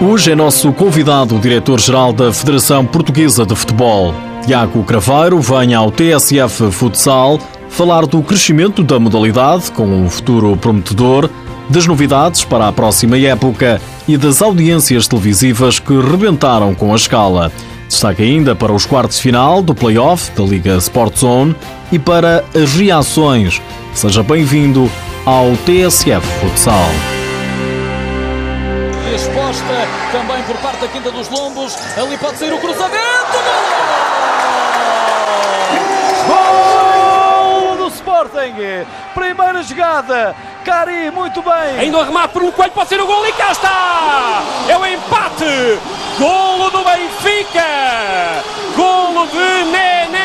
Hoje é nosso convidado o diretor-geral da Federação Portuguesa de Futebol. Tiago Craveiro vem ao TSF Futsal falar do crescimento da modalidade com um futuro prometedor, das novidades para a próxima época e das audiências televisivas que rebentaram com a escala. Destaque ainda para os quartos final do play-off da Liga Sport Zone e para as reações. Seja bem-vindo ao TSF Futsal. Resposta também por parte da Quinta dos Lombos. Ali pode sair o cruzamento. Gol do Sporting. Primeira jogada. Cari, muito bem. Ainda o remate por um coelho, pode ser o gol e cá está! É o empate! Golo do Benfica! Golo de Nené!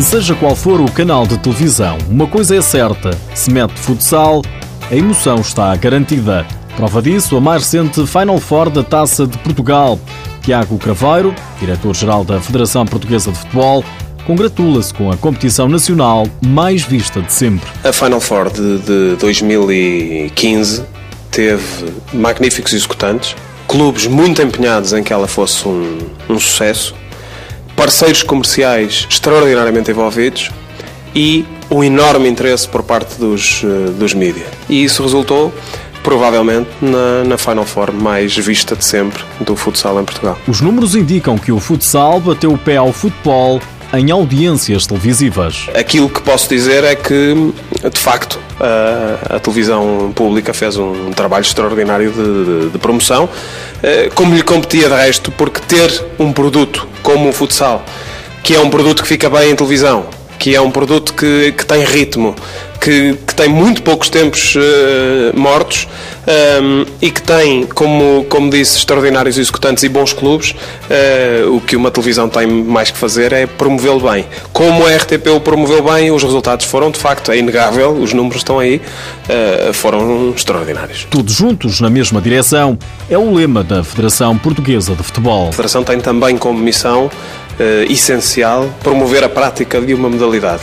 Seja qual for o canal de televisão, uma coisa é certa: se mete futsal, a emoção está garantida. Prova disso a mais recente Final Four da Taça de Portugal. Tiago Craveiro, diretor-geral da Federação Portuguesa de Futebol, congratula-se com a competição nacional mais vista de sempre. A Final Four de, de 2015 teve magníficos executantes, clubes muito empenhados em que ela fosse um, um sucesso, parceiros comerciais extraordinariamente envolvidos e um enorme interesse por parte dos, eh, dos mídias. E isso resultou provavelmente na, na Final Four mais vista de sempre do futsal em Portugal. Os números indicam que o futsal bateu o pé ao futebol em audiências televisivas. Aquilo que posso dizer é que, de facto, a, a televisão pública fez um trabalho extraordinário de, de, de, promoção, eh, como lhe competia de resto, porque ter um produto como o futsal, que é um produto que fica bem em televisão, que é um produto que, que tem ritmo, que, que, tem muito poucos tempos uh, mortos um, e que tem, como, como disse, extraordinários executantes e bons clubes, uh, o que uma televisão tem mais que fazer é promovê-lo bem. Como a RTP o promoveu bem, os resultados foram, de facto, é inegável, os números estão aí, uh, foram extraordinários. Todos juntos na mesma direção é o lema da Federação Portuguesa de Futebol. A Federação tem também como missão uh, essencial promover a prática de uma modalidade.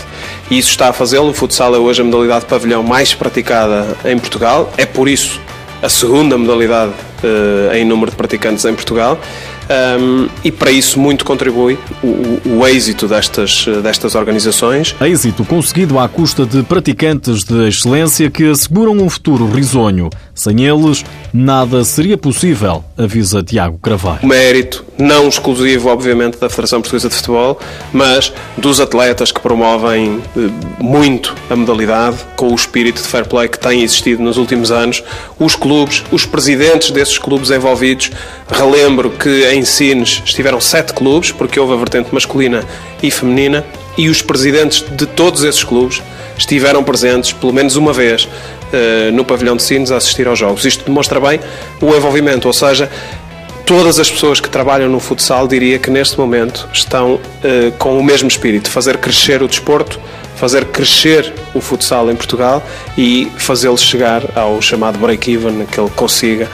E isso está a fazê-lo. O futsal é hoje a modalidade pavilhão mais praticada em Portugal. É por isso a segunda modalidade uh, em número de praticantes em Portugal. Um, e para isso muito contribui o, o, êxito destas, destas organizações. Êxito conseguido à custa de praticantes de excelência que asseguram um futuro risonho. Sem eles, nada seria possível, avisa Tiago Cravalho. Mérito não exclusivo, obviamente, da Federação Portuguesa de Futebol, mas dos atletas que promovem eh, muito a modalidade, com o espírito de fair play que tem existido nos últimos anos, os clubes, os presidentes desses clubes envolvidos. Relembro que em Sines estiveram sete clubes, porque houve a vertente masculina e feminina, e os presidentes de todos esses clubes estiveram presentes pelo menos uma vez uh, no pavilhão de Sines a assistir aos jogos. Isto demonstra bem o envolvimento, ou seja, todas as pessoas que trabalham no futsal diria que neste momento estão uh, com o mesmo espírito, fazer crescer o desporto, fazer crescer o futsal em Portugal e fazê-lo chegar ao chamado break-even, que ele consiga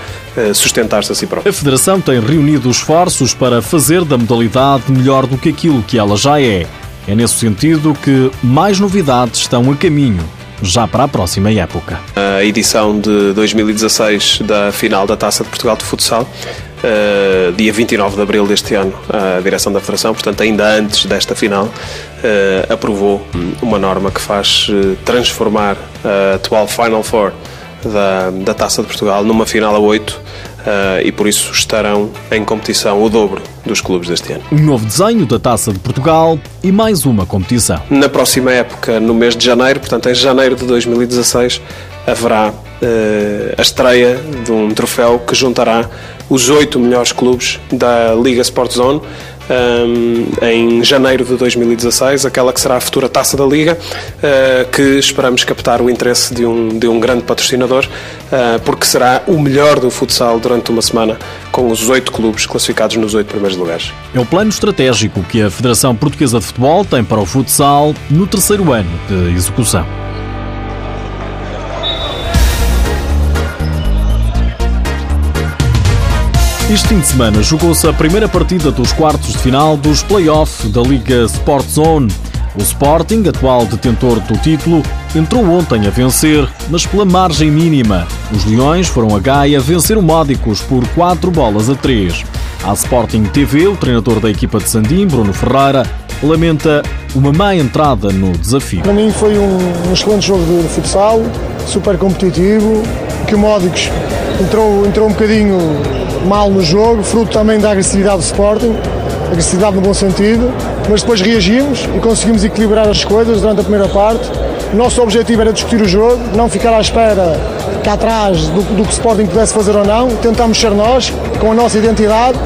sustentar-se a si próprio. A Federação tem reunido esforços para fazer da modalidade melhor do que aquilo que ela já é. É nesse sentido que mais novidades estão a caminho já para a próxima época. A edição de 2016 da final da Taça de Portugal de Futsal, uh, dia 29 de abril deste ano, a direção da Federação, portanto, ainda antes desta final, uh, aprovou uma norma que faz uh, transformar a atual Final Four da, da Taça de Portugal numa final a 8 Uh, e por isso estarão em competição o dobro dos clubes deste ano. Um novo desenho da Taça de Portugal e mais uma competição. Na próxima época, no mês de janeiro, portanto em janeiro de 2016, haverá uh, a estreia de um troféu que juntará os oito melhores clubes da Liga Sport Zone um, em janeiro de 2016, aquela que será a futura taça da Liga, uh, que esperamos captar o interesse de um, de um grande patrocinador, uh, porque será o melhor do futsal durante uma semana, com os oito clubes classificados nos oito primeiros lugares. É o plano estratégico que a Federação Portuguesa de Futebol tem para o futsal no terceiro ano de execução. Este fim de semana jogou-se a primeira partida dos quartos de final dos play-off da Liga Sport Zone. O Sporting, atual detentor do título, entrou ontem a vencer, mas pela margem mínima. Os Leões foram a Gaia vencer o Módicos por 4 bolas a 3. A Sporting TV, o treinador da equipa de Sandim, Bruno Ferreira, lamenta uma má entrada no desafio. Para mim foi um, um excelente jogo de futsal, super competitivo, que o Módicos entrou, entrou um bocadinho mal no jogo, fruto também da agressividade do Sporting, agressividade no bom sentido, mas depois reagimos e conseguimos equilibrar as coisas durante a primeira parte. Nosso objetivo era discutir o jogo, não ficar à espera cá atrás do, do que o Sporting pudesse fazer ou não. Tentamos ser nós, com a nossa identidade,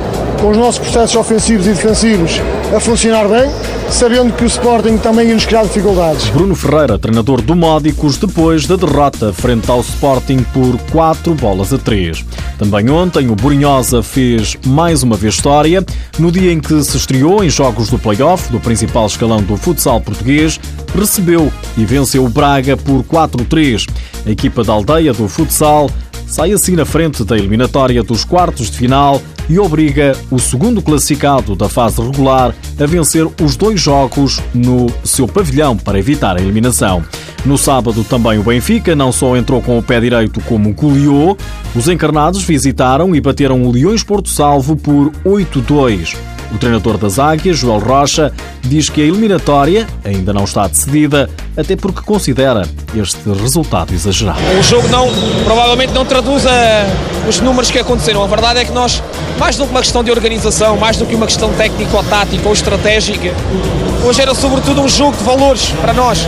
com os nossos processos ofensivos e defensivos a funcionar bem, sabendo que o Sporting também ia nos criar dificuldades. Bruno Ferreira, treinador do Módicos, depois da derrota frente ao Sporting por 4 bolas a 3. Também ontem o Borinhosa fez mais uma vez história, no dia em que se estreou em jogos do play-off do principal escalão do futsal português, recebeu e venceu o Braga por 4-3. A equipa da aldeia do futsal sai assim na frente da eliminatória dos quartos de final e obriga o segundo classificado da fase regular a vencer os dois jogos no seu pavilhão para evitar a eliminação. No sábado também o Benfica não só entrou com o pé direito como goleou, os encarnados visitaram e bateram o Leões Porto Salvo por 8-2. O treinador das Águias, Joel Rocha, diz que a eliminatória ainda não está decidida, até porque considera este resultado exagerado. O jogo não, provavelmente não traduz a, os números que aconteceram. A verdade é que nós, mais do que uma questão de organização, mais do que uma questão técnica ou ou estratégica, hoje era sobretudo um jogo de valores para nós.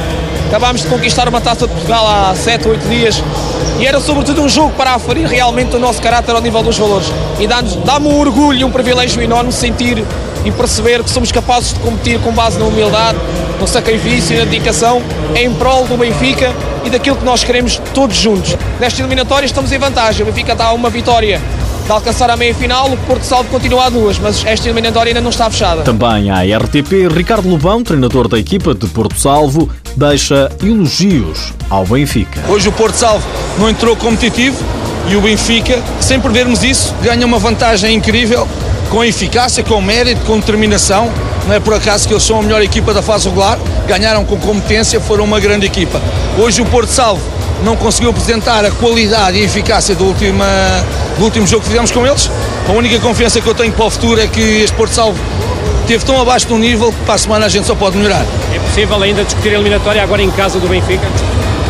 Acabámos de conquistar uma taça de Portugal há 7, 8 dias e era sobretudo um jogo para aferir realmente o nosso caráter ao nível dos valores. E dá-me dá um orgulho e um privilégio enorme sentir e perceber que somos capazes de competir com base na humildade, no sacrifício e na dedicação em prol do Benfica e daquilo que nós queremos todos juntos. Nesta eliminatória estamos em vantagem. O Benfica está a uma vitória de alcançar a meia-final, o Porto Salvo continua a duas, mas esta eliminatória ainda não está fechada. Também à RTP, Ricardo Lobão, treinador da equipa de Porto Salvo, deixa elogios ao Benfica. Hoje o Porto Salvo não entrou competitivo e o Benfica, sem perdermos isso, ganha uma vantagem incrível com eficácia, com mérito, com determinação. Não é por acaso que eles são a melhor equipa da fase regular, ganharam com competência, foram uma grande equipa. Hoje o Porto Salvo não conseguiu apresentar a qualidade e eficácia do, última, do último jogo que fizemos com eles. A única confiança que eu tenho para o futuro é que este Porto Salvo esteve tão abaixo do nível que para a semana a gente só pode melhorar. É possível ainda discutir a eliminatória agora em casa do Benfica?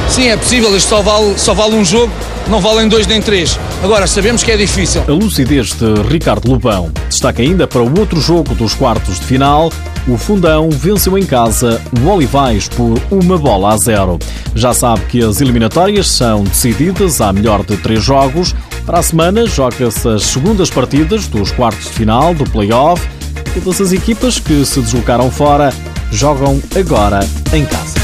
Sim, é possível, isto só vale, só vale um jogo, não valem dois nem três. Agora, sabemos que é difícil. A lucidez de Ricardo Lobão destaca ainda para o outro jogo dos quartos de final. O Fundão venceu em casa o Olivais por uma bola a zero. Já sabe que as eliminatórias são decididas à melhor de três jogos. Para a semana, joga-se as segundas partidas dos quartos de final do play-off. Todas as equipas que se deslocaram fora jogam agora em casa.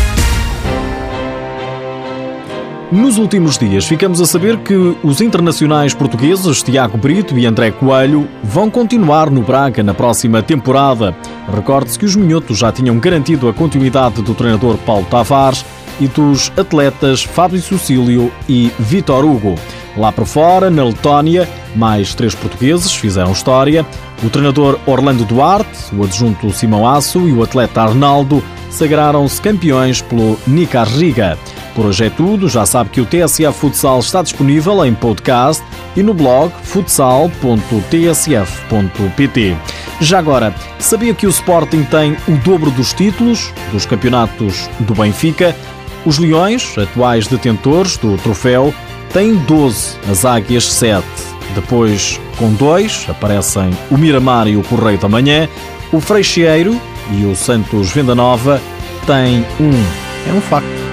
Nos últimos dias, ficamos a saber que os internacionais portugueses Tiago Brito e André Coelho vão continuar no Braga na próxima temporada. Recorde-se que os minhotos já tinham garantido a continuidade do treinador Paulo Tavares e dos atletas Fábio Sucílio e Vitor Hugo. Lá por fora, na Letónia, mais três portugueses fizeram história. O treinador Orlando Duarte, o adjunto Simão Aço e o atleta Arnaldo sagraram-se campeões pelo Nica Riga. Por hoje é tudo. Já sabe que o TSF Futsal está disponível em podcast e no blog futsal.tsf.pt. Já agora, sabia que o Sporting tem o dobro dos títulos dos campeonatos do Benfica? Os Leões, atuais detentores do troféu, têm 12, as Águias 7. Depois, com dois, aparecem o Miramar e o Correio da Manhã. O Freixeiro e o Santos Venda Nova têm um. É um facto.